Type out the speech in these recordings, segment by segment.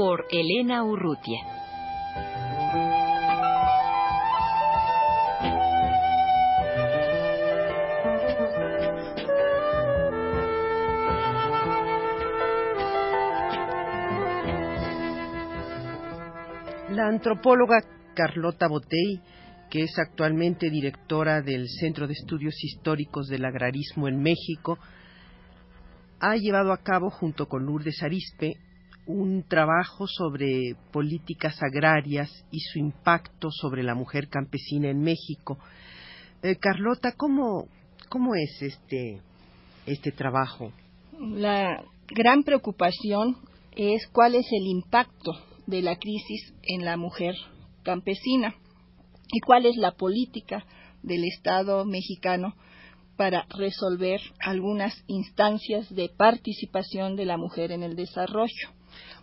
Por Elena Urrutia. La antropóloga Carlota Botey que es actualmente directora del Centro de Estudios Históricos del Agrarismo en México, ha llevado a cabo junto con Lourdes Arispe un trabajo sobre políticas agrarias y su impacto sobre la mujer campesina en México. Eh, Carlota, ¿cómo, ¿cómo es este, este trabajo? La gran preocupación es cuál es el impacto de la crisis en la mujer campesina y cuál es la política del Estado mexicano para resolver algunas instancias de participación de la mujer en el desarrollo.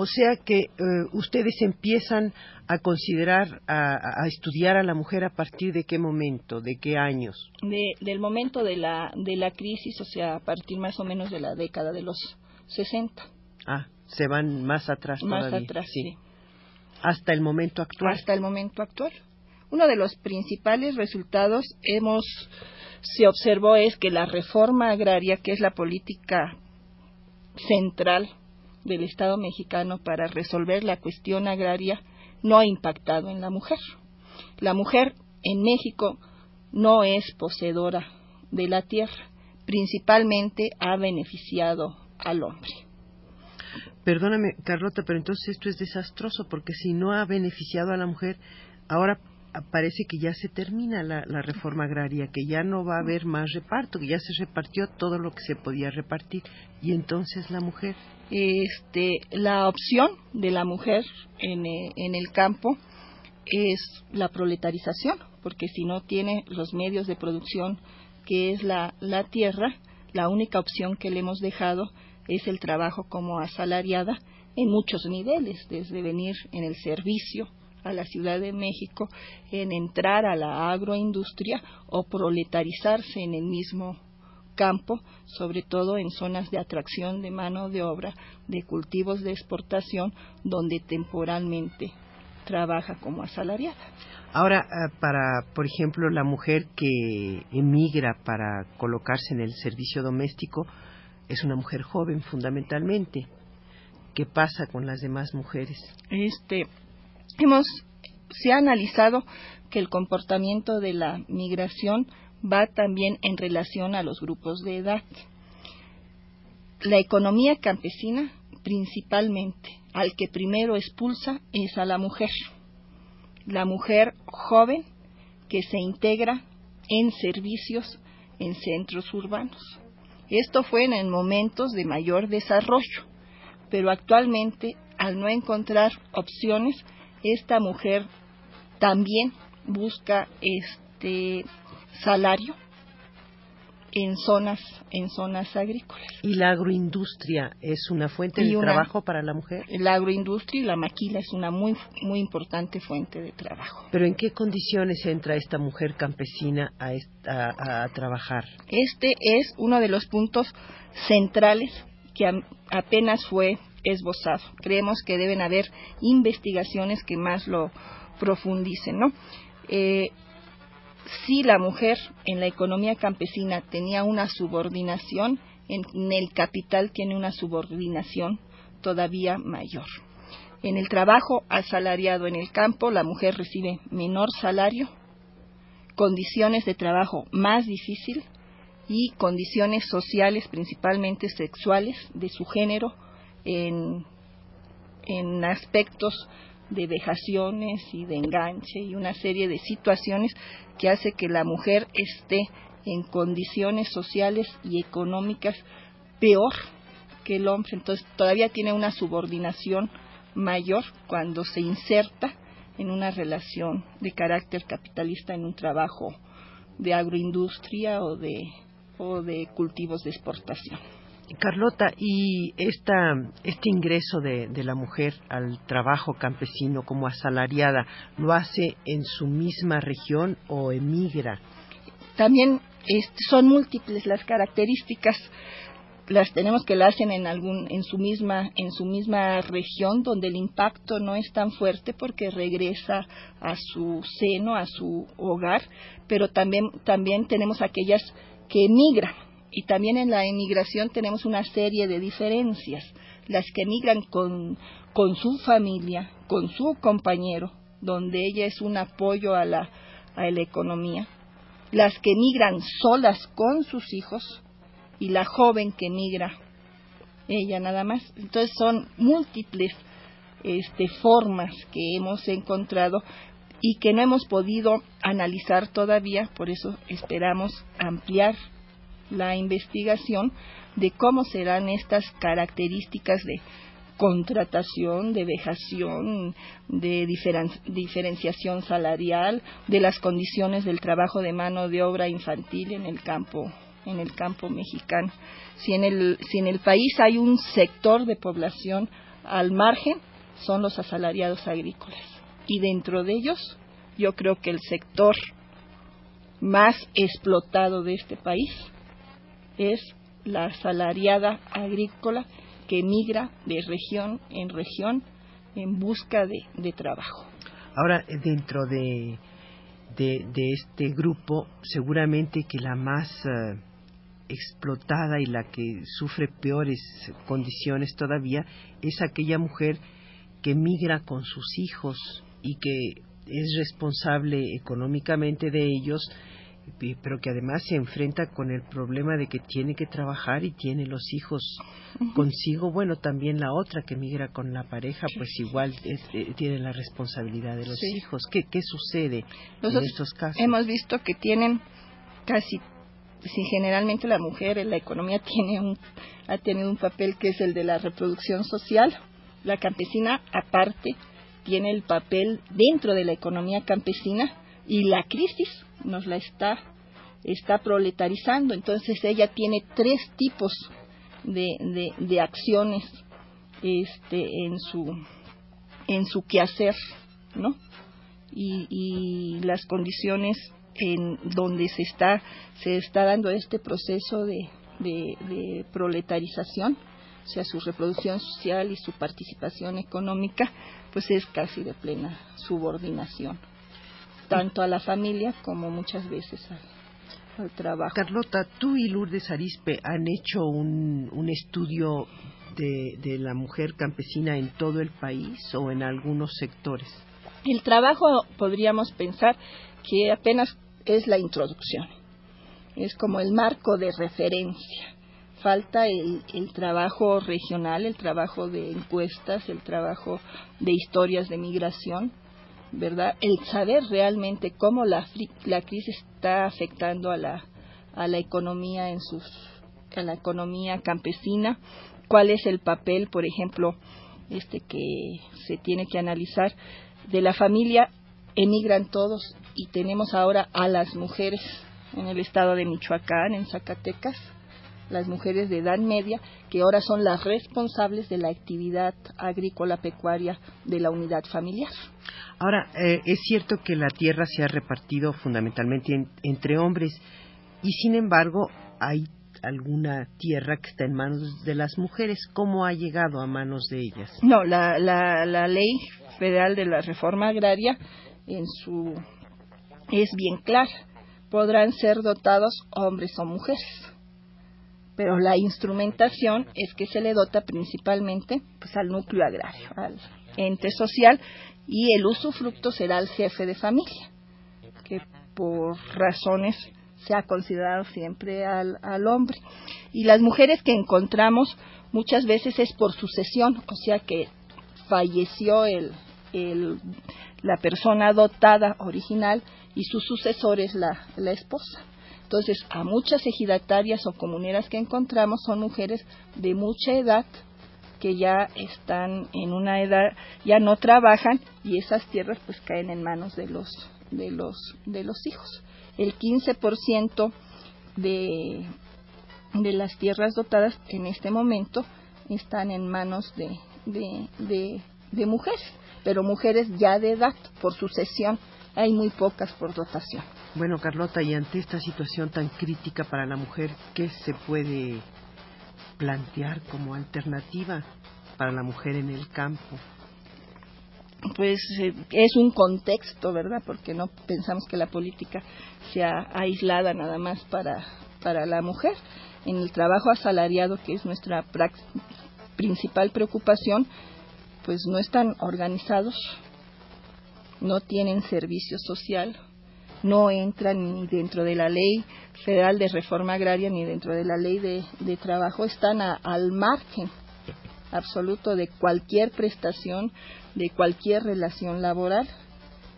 O sea que eh, ustedes empiezan a considerar, a, estudiar a la mujer a partir de qué momento, de qué años. del momento de la, de la crisis, o sea, a partir más o menos de la década de los 60. Ah, se van más atrás más atrás, sí. Hasta el momento actual. Hasta el momento actual. Uno de los principales resultados hemos se observó es que la reforma agraria, que es la política central del Estado mexicano para resolver la cuestión agraria, no ha impactado en la mujer. La mujer en México no es poseedora de la tierra, principalmente ha beneficiado al hombre. Perdóname, Carlota, pero entonces esto es desastroso porque si no ha beneficiado a la mujer, ahora parece que ya se termina la, reforma agraria, que ya no va a haber más reparto, que ya se repartió todo lo que se podía repartir. Y entonces la mujer. Este, la opción de la mujer en, eh, en el campo es la proletarización, porque si no tiene los medios de producción que es la, la tierra, la única opción que le hemos dejado es el trabajo como asalariada en muchos niveles, desde venir en el servicio, a la Ciudad de México en entrar a la agroindustria o proletarizarse en el mismo campo, sobre todo en zonas de atracción de mano de obra, de cultivos de exportación, donde temporalmente trabaja como asalariada. Ahora, eh, para, por ejemplo, la mujer que emigra para colocarse en el servicio doméstico, es una mujer joven fundamentalmente. ¿Qué pasa con las demás mujeres? Este, hemos se ha analizado que el comportamiento de la migración va también en relación a los grupos de edad. La economía campesina, principalmente, al que primero expulsa es a la mujer. La mujer joven que se integra en servicios en centros urbanos. Esto fue en momentos de mayor desarrollo, pero actualmente, al no encontrar opciones, esta mujer también busca este salario en zonas en zonas agrícolas. ¿Y la agroindustria es una fuente de trabajo para la mujer? La agroindustria y la maquila es una muy muy importante fuente de trabajo. ¿Pero en qué condiciones entra esta mujer campesina a, a trabajar? Este es uno de los puntos centrales que apenas fue esbozado. Creemos que deben haber investigaciones que más lo profundicen, ¿no? Eh, si la mujer en la economía campesina tenía una subordinación, en, el capital tiene una subordinación todavía mayor. En el trabajo asalariado en el campo, la mujer recibe menor salario, condiciones de trabajo más difícil y condiciones sociales, principalmente sexuales, de su género, en, aspectos de vejaciones y de enganche y una serie de situaciones que hace que la mujer esté en condiciones sociales y económicas peor que el hombre, entonces todavía tiene una subordinación mayor cuando se inserta en una relación de carácter capitalista en un trabajo de agroindustria o de, o de cultivos de exportación. Carlota, ¿y esta, este ingreso de, la mujer al trabajo campesino como asalariada lo hace en su misma región o emigra? También son múltiples las características las tenemos que la hacen en algún en su misma en su misma región donde el impacto no es tan fuerte porque regresa a su seno a su hogar pero también también tenemos aquellas que emigran y también en la emigración tenemos una serie de diferencias las que emigran con con su familia con su compañero donde ella es un apoyo a la a la economía las que emigran solas con sus hijos y la joven que emigra, ella nada más. Entonces son múltiples este, formas que hemos encontrado y que no hemos podido analizar todavía, por eso esperamos ampliar la investigación de cómo serán estas características de contratación, de vejación, de diferenciación salarial, de las condiciones del trabajo de mano de obra infantil en el campo en el campo mexicano. Si en el, si en el país hay un sector de población al margen, son los asalariados agrícolas. Y dentro de ellos, yo creo que el sector más explotado de este país es la asalariada agrícola que migra de región en región en busca de, trabajo. Ahora, dentro de, de, este grupo, seguramente que la más eh, explotada y la que sufre peores condiciones todavía es aquella mujer que migra con sus hijos y que es responsable económicamente de ellos, pero que además se enfrenta con el problema de que tiene que trabajar y tiene los hijos consigo. Bueno, también la otra que migra con la pareja, pues igual eh, tiene la responsabilidad de los hijos. ¿Qué, ¿Qué sucede en estos casos? Hemos visto que tienen casi si generalmente la mujer en la economía tiene un, ha tenido un papel que es el de la reproducción social, la campesina aparte tiene el papel dentro de la economía campesina y la crisis nos la está, está proletarizando. Entonces ella tiene tres tipos de, de, acciones este, en, su, en su quehacer, ¿no? Y, y las condiciones en donde se está, se está dando este proceso de, de, proletarización, o sea, su reproducción social y su participación económica, pues es casi de plena subordinación, tanto a la familia como muchas veces al, trabajo. Carlota, tú y Lourdes Arispe han hecho un, un estudio de, de la mujer campesina en todo el país o en algunos sectores. El trabajo podríamos pensar que apenas es la introducción. Es como el marco de referencia. Falta el, trabajo regional, el trabajo de encuestas, el trabajo de historias de migración, ¿verdad? El saber realmente cómo la, la crisis está afectando a la, a la economía en sus a la economía campesina, cuál es el papel, por ejemplo, este que se tiene que analizar de la familia emigran todos y tenemos ahora a las mujeres en el estado de Michoacán, en Zacatecas, las mujeres de edad media, que ahora son las responsables de la actividad agrícola pecuaria de la unidad familiar. Ahora, eh, es cierto que la tierra se ha repartido fundamentalmente entre hombres y sin embargo hay alguna tierra que está en manos de las mujeres. ¿Cómo ha llegado a manos de ellas? No, la, la, la ley federal de la reforma agraria en su es bien clara. Podrán ser dotados hombres o mujeres. Pero la instrumentación es que se le dota principalmente pues, al núcleo agrario, al ente social, y el usufructo será el jefe de familia, que por razones se ha considerado siempre al, al hombre. Y las mujeres que encontramos muchas veces es por sucesión, o sea que falleció el, la persona dotada original y su sucesor es la, la esposa. Entonces, a muchas ejidatarias o comuneras que encontramos son mujeres de mucha edad que ya están en una edad, ya no trabajan y esas tierras pues caen en manos de los de los de los hijos. El 15% de de las tierras dotadas en este momento están en manos de, de, de, mujeres, pero mujeres ya de edad, por sucesión, hay muy pocas por dotación. Bueno, Carlota, y ante esta situación tan crítica para la mujer, ¿qué se puede plantear como alternativa para la mujer en el campo? Pues eh, es un contexto, ¿verdad? Porque no pensamos que la política sea aislada nada más para, para la mujer. En el trabajo asalariado, que es nuestra principal preocupación, pues no están organizados, no tienen servicio social, no entran ni dentro de la ley federal de reforma agraria ni dentro de la ley de, trabajo, están al margen absoluto de cualquier prestación, de cualquier relación laboral.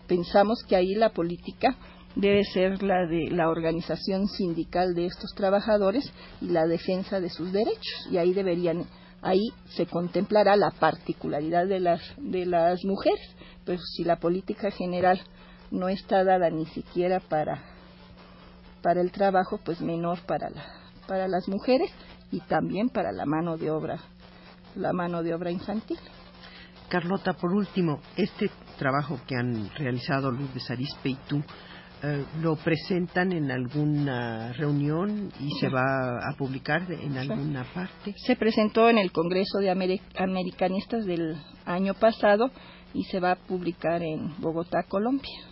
Pensamos que ahí la política debe ser la de la organización sindical de estos trabajadores y la defensa de sus derechos y ahí deberían ahí se contemplará la particularidad de las de las mujeres pero si la política general no está dada ni siquiera para para el trabajo pues menor para la, para las mujeres y también para la mano de obra la mano de obra infantil. Carlota por último este trabajo que han realizado Lourdes Arispe y tú eh, lo presentan en alguna reunión y se va a publicar en alguna parte. Se presentó en el Congreso de Americanistas del año pasado y se va a publicar en Bogotá, Colombia.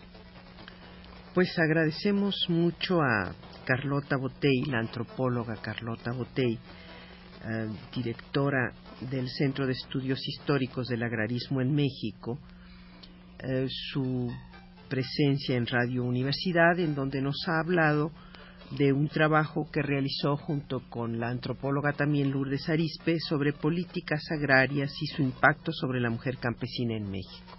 Pues agradecemos mucho a Carlota Botey, la antropóloga Carlota Botey, eh, directora del Centro de Estudios Históricos del Agrarismo en México, eh, su presencia en Radio Universidad, en donde nos ha hablado de un trabajo que realizó junto con la antropóloga también Lourdes Arispe sobre políticas agrarias y su impacto sobre la mujer campesina en México.